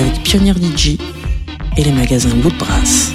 avec Pionnier DJ et les magasins Woodbrass.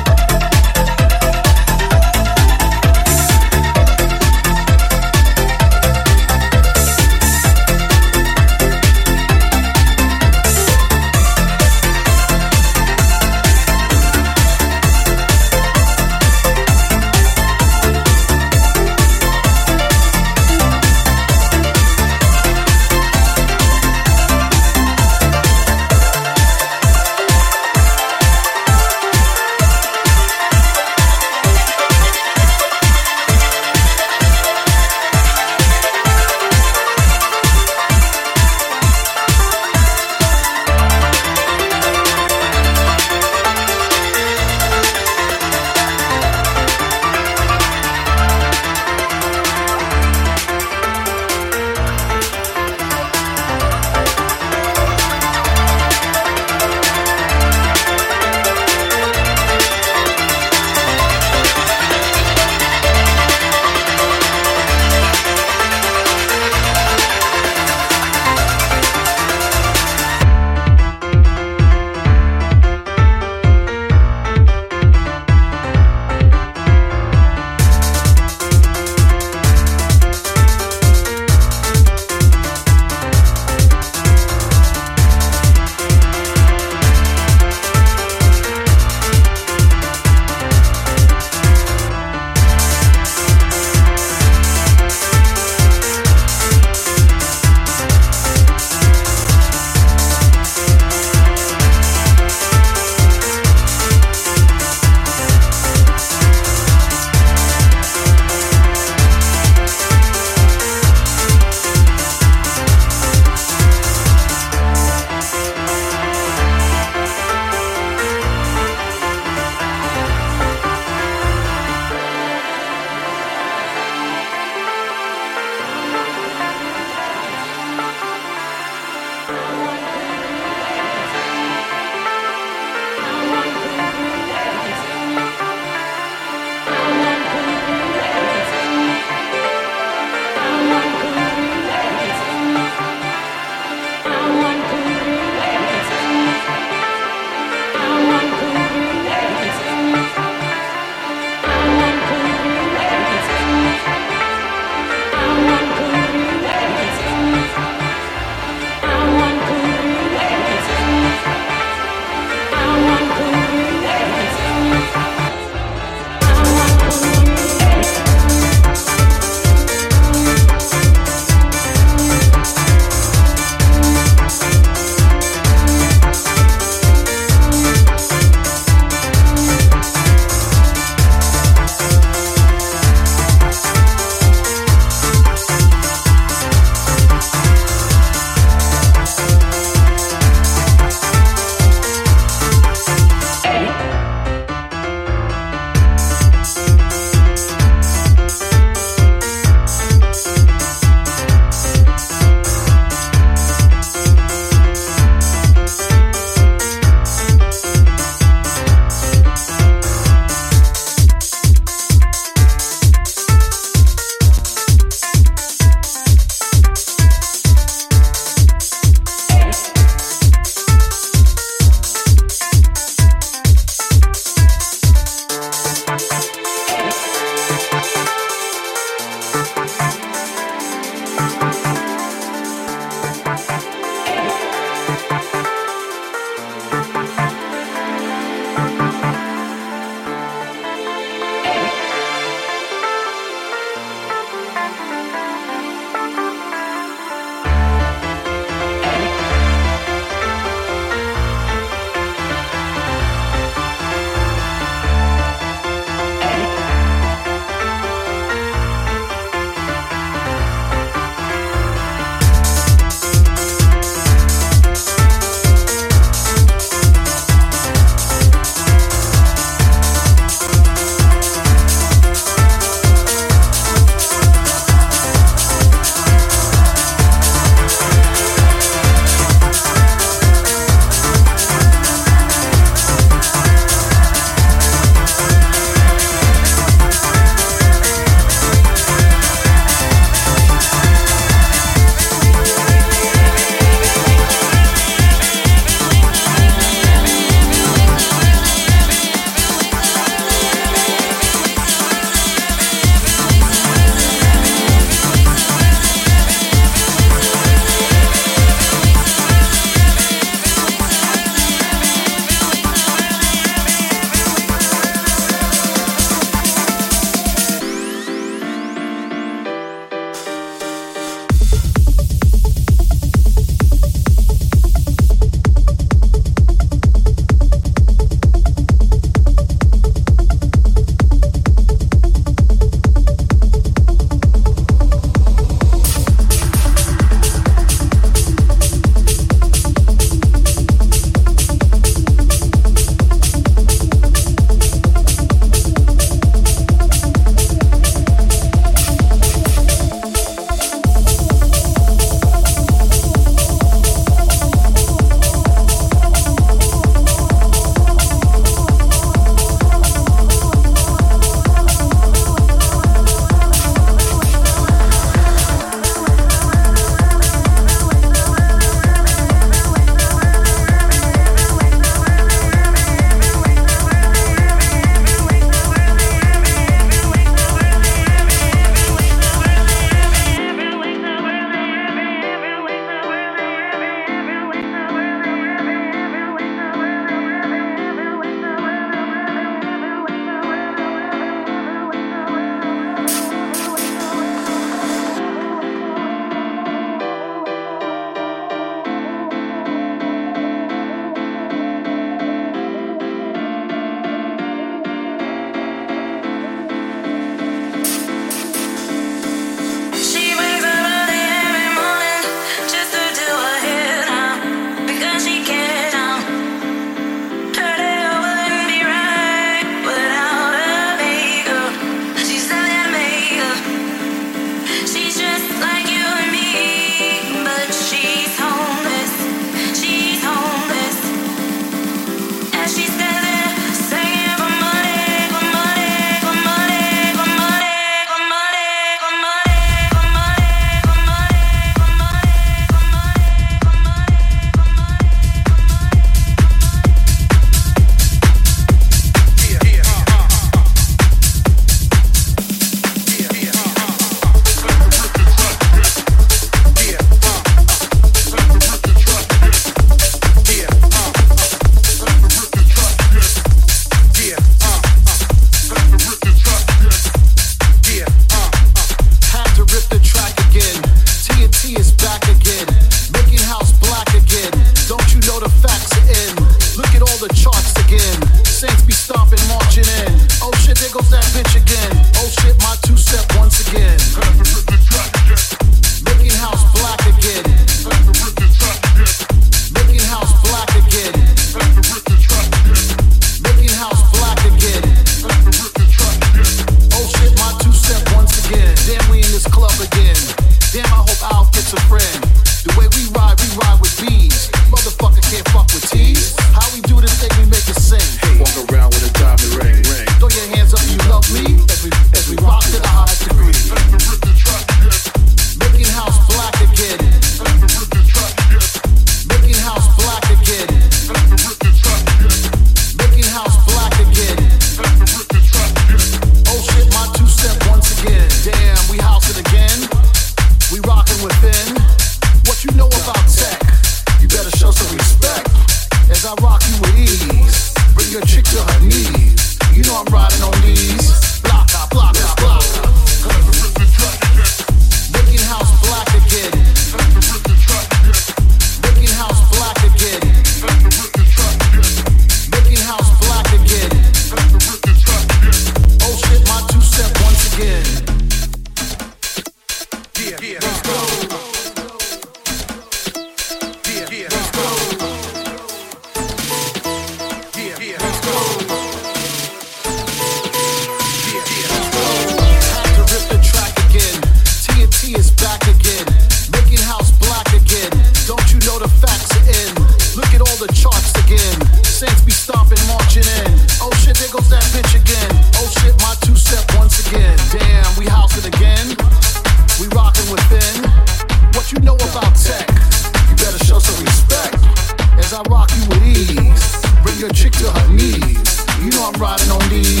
Riding on these.